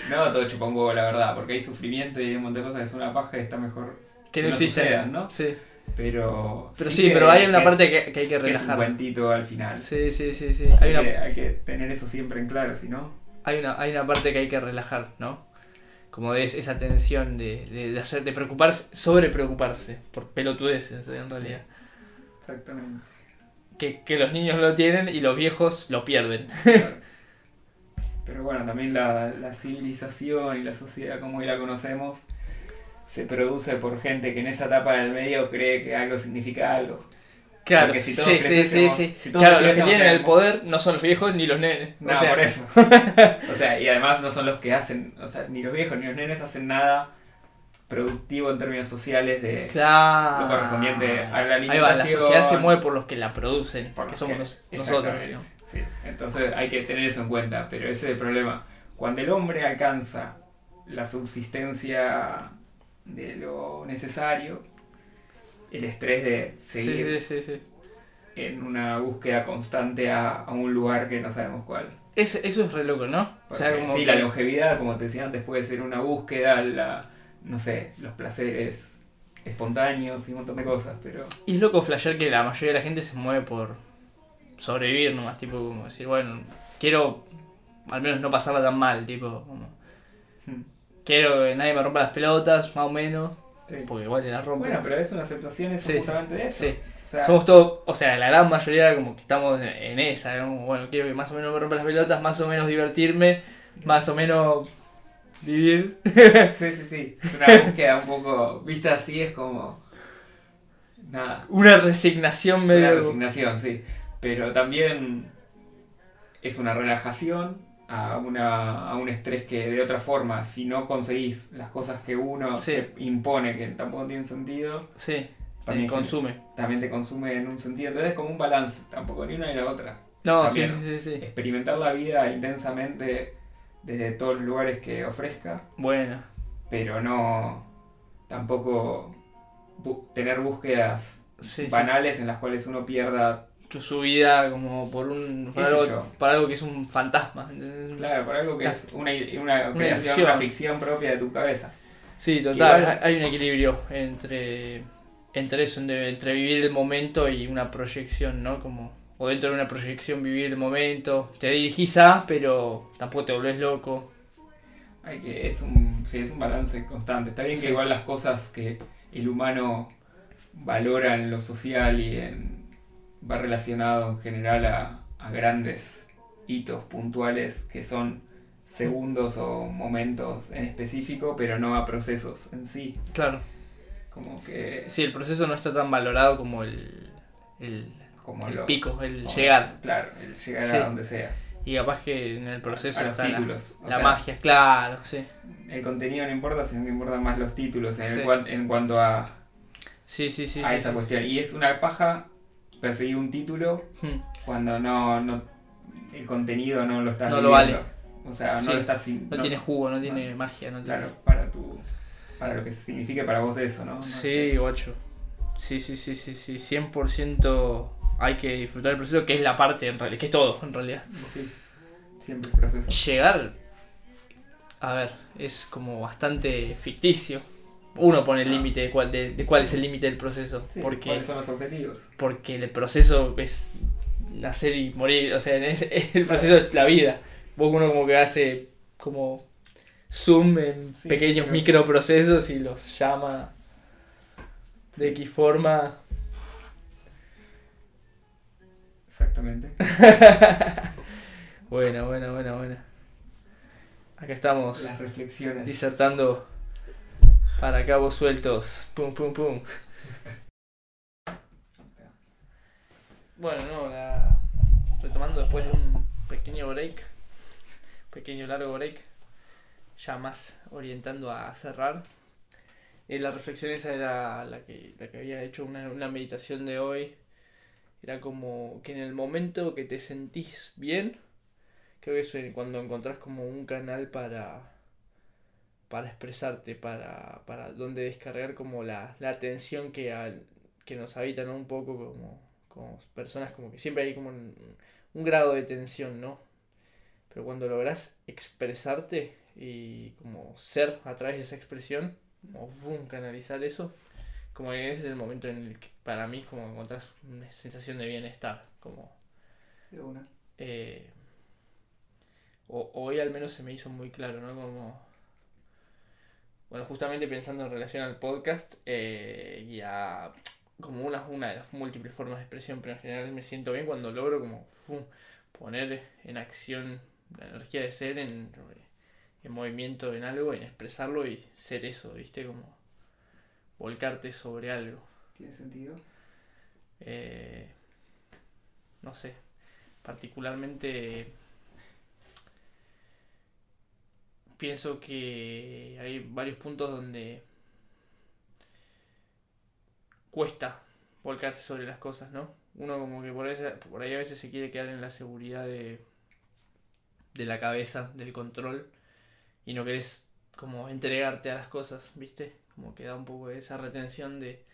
No, todo chupa un huevo, la verdad, porque hay sufrimiento y hay un montón de cosas que son una paja y está mejor. Que no no ¿no? Sí. Pero. Pero sí, pero hay una parte es- que, que hay que que es un relajar. cuentito al final. Sí, sí, sí, sí. Hay, Hay una, que, hay que tener eso siempre en claro, si no. hay una, hay una parte que hay que relajar, ¿no? Como de es- esa tensión de, de, de hacer, de preocuparse, sobre preocuparse, por pelotudeces en Sí. realidad. Exactamente. Que, que los niños lo tienen y los viejos lo pierden. Pero bueno, también la, la civilización y la sociedad como hoy la conocemos se produce por gente que en esa etapa del medio cree que algo significa algo. Claro, Porque si todos sí, sí, sí, sí. si todos Claro, los que tienen en el poder no son los viejos ni los nenes. No, o sea, por eso. o sea, y además no son los que hacen, o sea, ni los viejos ni los nenes hacen nada productivo en términos sociales de Claro. lo correspondiente a la Ahí va, la sociedad se mueve por los que la producen, por que somos que- nos- nosotros. ¿no? sí. Entonces hay que tener eso en cuenta, pero ese es el problema. Cuando el hombre alcanza la subsistencia de lo necesario, el estrés de seguir sí, sí, sí. en una búsqueda constante a, a un lugar que no sabemos cuál. Es- eso es re loco, ¿no? O sea, Porque, como sí, que- la longevidad, como te decía antes, puede ser una búsqueda, la, no sé, los placeres espontáneos y un montón de cosas, pero Y es loco flashear que la mayoría de la gente se mueve por sobrevivir nomás, tipo como decir, bueno, quiero al menos no pasarla tan mal, tipo, como, Hmm. Quiero que nadie me rompa las pelotas, más o menos, sí. porque igual te las rompo. Bueno, pero es una aceptación es Sí, justamente de eso. sí. O sea, Somos todos, o sea, la gran mayoría como que estamos en- esa, ¿no? bueno, quiero que más o menos me rompa las pelotas, más o menos divertirme, más o menos vivir. sí, sí, sí. Es una búsqueda un poco, vista así, es como, nada, Una resignación una medio... resignación, sí. Pero también es una relajación a, una, a un estrés que de otra forma, si no conseguís las cosas que uno Sí. se impone, que tampoco tienen sentido, Sí, te También consume. también te consume en un sentido. Entonces es como un balance, tampoco ni una ni la otra. No, sí, También. sí, sí, sí. Experimentar la vida intensamente desde todos los lugares que ofrezca, Bueno, pero no tampoco bu- tener búsquedas banales en las cuales uno pierda, su vida como por un por ¿Qué sé algo, por algo que es un fantasma claro, por algo que es una, una creación, ilusión. una ficción propia de tu cabeza. sí total igual- hay un equilibrio entre entre eso entre, vivir el momento y una proyección no como o dentro de una proyección vivir el momento te dirigís a pero tampoco te volvés loco Hay que, es un, sí, es un balance constante. Está bien que igual las cosas que el humano valora en lo social y en, va relacionado en general a, a grandes hitos puntuales que son segundos o momentos en específico, pero no a procesos en sí. claro Como que sí el proceso no está tan valorado como el el, como el los- pico el como- llegar Claro, el llegar Sí. a donde sea. y capaz que en el proceso a los está la, títulos. o la sea, magia claro sí El contenido no importa, sino que importan más los títulos en, el Sí. cuan- en cuanto a, sí sí sí, a esa cuestión. Y es una paja perseguir un título Hmm. cuando no, no el contenido no lo estás No lo viviendo. O sea, no Sí, lo estás sin- No, tiene jugo, no tiene magia, no tiene... claro, para tu para lo que signifique para vos eso, ¿no? Sí, guacho. Sí, sí, sí, sí, sí, 100% hay que disfrutar el proceso, que es la parte, en realidad, que es todo, en realidad. Sí, siempre el proceso. Llegar, a ver, es como bastante ficticio. Uno pone el Ah. límite de cuál, de, de cuál es el límite del proceso, Sí, porque, ¿Cuáles son los objetivos? porque el proceso es nacer y morir, o sea, el proceso es la vida. Vos uno como que hace como zoom en Sí, pequeños microprocesos y los llama de X forma. Exactamente. Buena, buena, buena, buena. Acá estamos Las reflexiones. disertando para cabos sueltos. Pum, pum, pum. Bueno, no, la... retomando después de un pequeño break, pequeño largo break, ya más orientando a cerrar. Eh, la reflexión esa era la que, la que había hecho una, una meditación de hoy. Era como que en el momento que te sentís bien, creo que eso es cuando encontrás como un canal para, para expresarte, para, para donde descargar como la, la tensión que, al- que nos habita, ¿no? Un poco como, como personas, como que siempre hay como un, un grado de tensión, ¿no? Pero cuando logras expresarte y como ser a través de esa expresión, canalizar eso, como que ese es el momento en el que para mí como encontrás una sensación de bienestar, como De una. eh, o- hoy al menos se me hizo muy claro, ¿no? Como, bueno, justamente pensando en relación al podcast eh, y a como una, una de las múltiples formas de expresión, pero en general me siento bien cuando logro como poner en acción la energía de ser en, en movimiento en algo, en expresarlo y ser eso, ¿viste? Como volcarte sobre algo. ¿Tiene sentido? Eh, no sé, particularmente pienso que hay varios puntos donde cuesta volcarse sobre las cosas, ¿no? Uno como que por, esa, por ahí a veces se quiere quedar en la seguridad de, de la cabeza, del control, y no querés como entregarte a las cosas, ¿viste? Como que da un poco de esa retención de,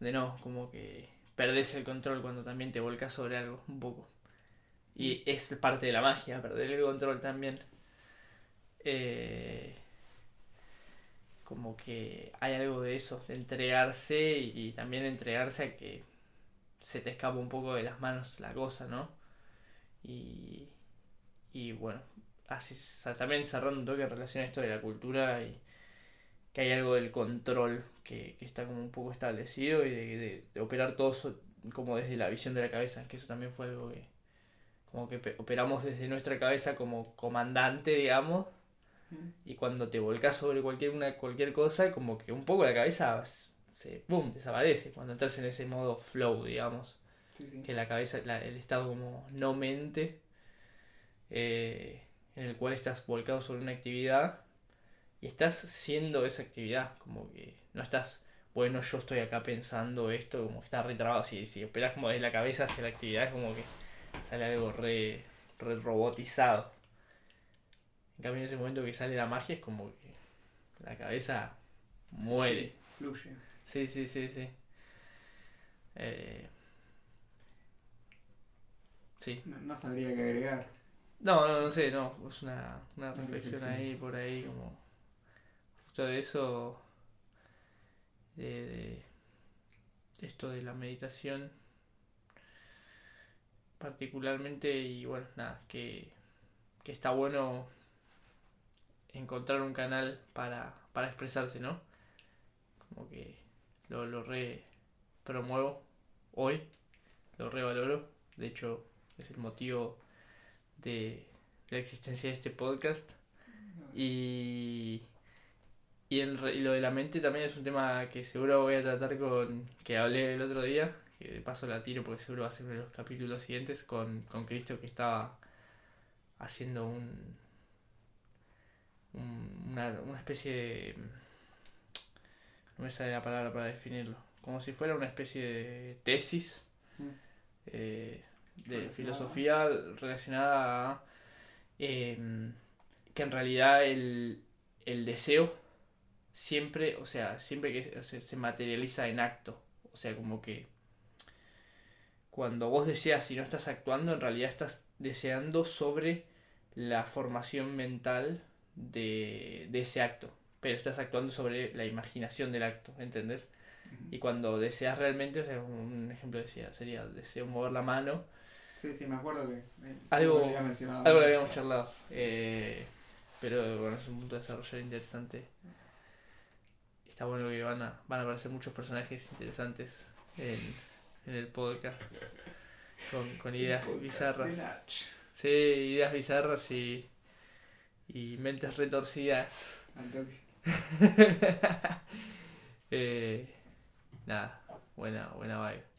de no, como que perdés el control cuando también te volcas sobre algo, un poco. Y es parte de la magia, perder el control también. Eh, como que hay algo de eso, de entregarse y, también entregarse a que se te escapa un poco de las manos la cosa, ¿no? Y, y bueno, así también cerrando un toque en relación a esto de la cultura y que hay algo del control que, está como un poco establecido y de, de, operar todo eso como desde la visión de la cabeza, que eso también fue algo que como que operamos desde nuestra cabeza como comandante, digamos, y cuando te volcas sobre cualquier, una, cualquier cosa, como que un poco la cabeza se, boom, desaparece. Cuando estás en ese modo flow, digamos. Que la cabeza, el estado como no mente, eh, en el cual estás volcado sobre una actividad y estás siendo esa actividad. Como que no estás, bueno, yo estoy acá pensando esto, como que está retrabado. Si, si esperas como desde la cabeza hacia la actividad, es como que sale algo re, re robotizado. En cambio, en ese momento que sale la magia es como que la cabeza muere. fluye. Sí, sí, sí, sí. Eh, sí. No, sabría qué agregar. No, no, no sé, no. Es una, una reflexión ahí, por ahí, como. Justo de eso. De, de esto de la meditación. Particularmente, y bueno, nada, que, que está bueno encontrar un canal para, para expresarse, ¿no? Como que lo, lo re promuevo hoy, lo revaloro. De hecho, es el motivo de la existencia de este podcast. Y, y, el, y lo de la mente también es un tema que seguro voy a tratar con. que hablé el otro día, que de paso la tiro porque seguro va a ser uno de los capítulos siguientes, con, con Cristo que estaba haciendo un, una, una especie de... No me sale la palabra para definirlo. Como si fuera una especie de tesis mm. eh, de filosofía relacionada a em, que en realidad el, el, deseo siempre, o sea, siempre que se materializa en acto. O sea, como que cuando vos deseas y no estás actuando, en realidad estás deseando sobre la formación mental de, ese acto, pero estás actuando sobre la imaginación del acto, ¿entendés? Y cuando deseas realmente, o sea, un ejemplo decía, sería deseo mover la mano. Sí, sí, me acuerdo que algo, algo lo habíamos charlado. Eh, pero bueno, es un punto de desarrollo interesante. Está bueno que van a, van a aparecer muchos personajes interesantes en, en el podcast. Con, con ideas bizarras. Sí, ideas bizarras y y mentes retorcidas. eh, nada, buena, buena vibe.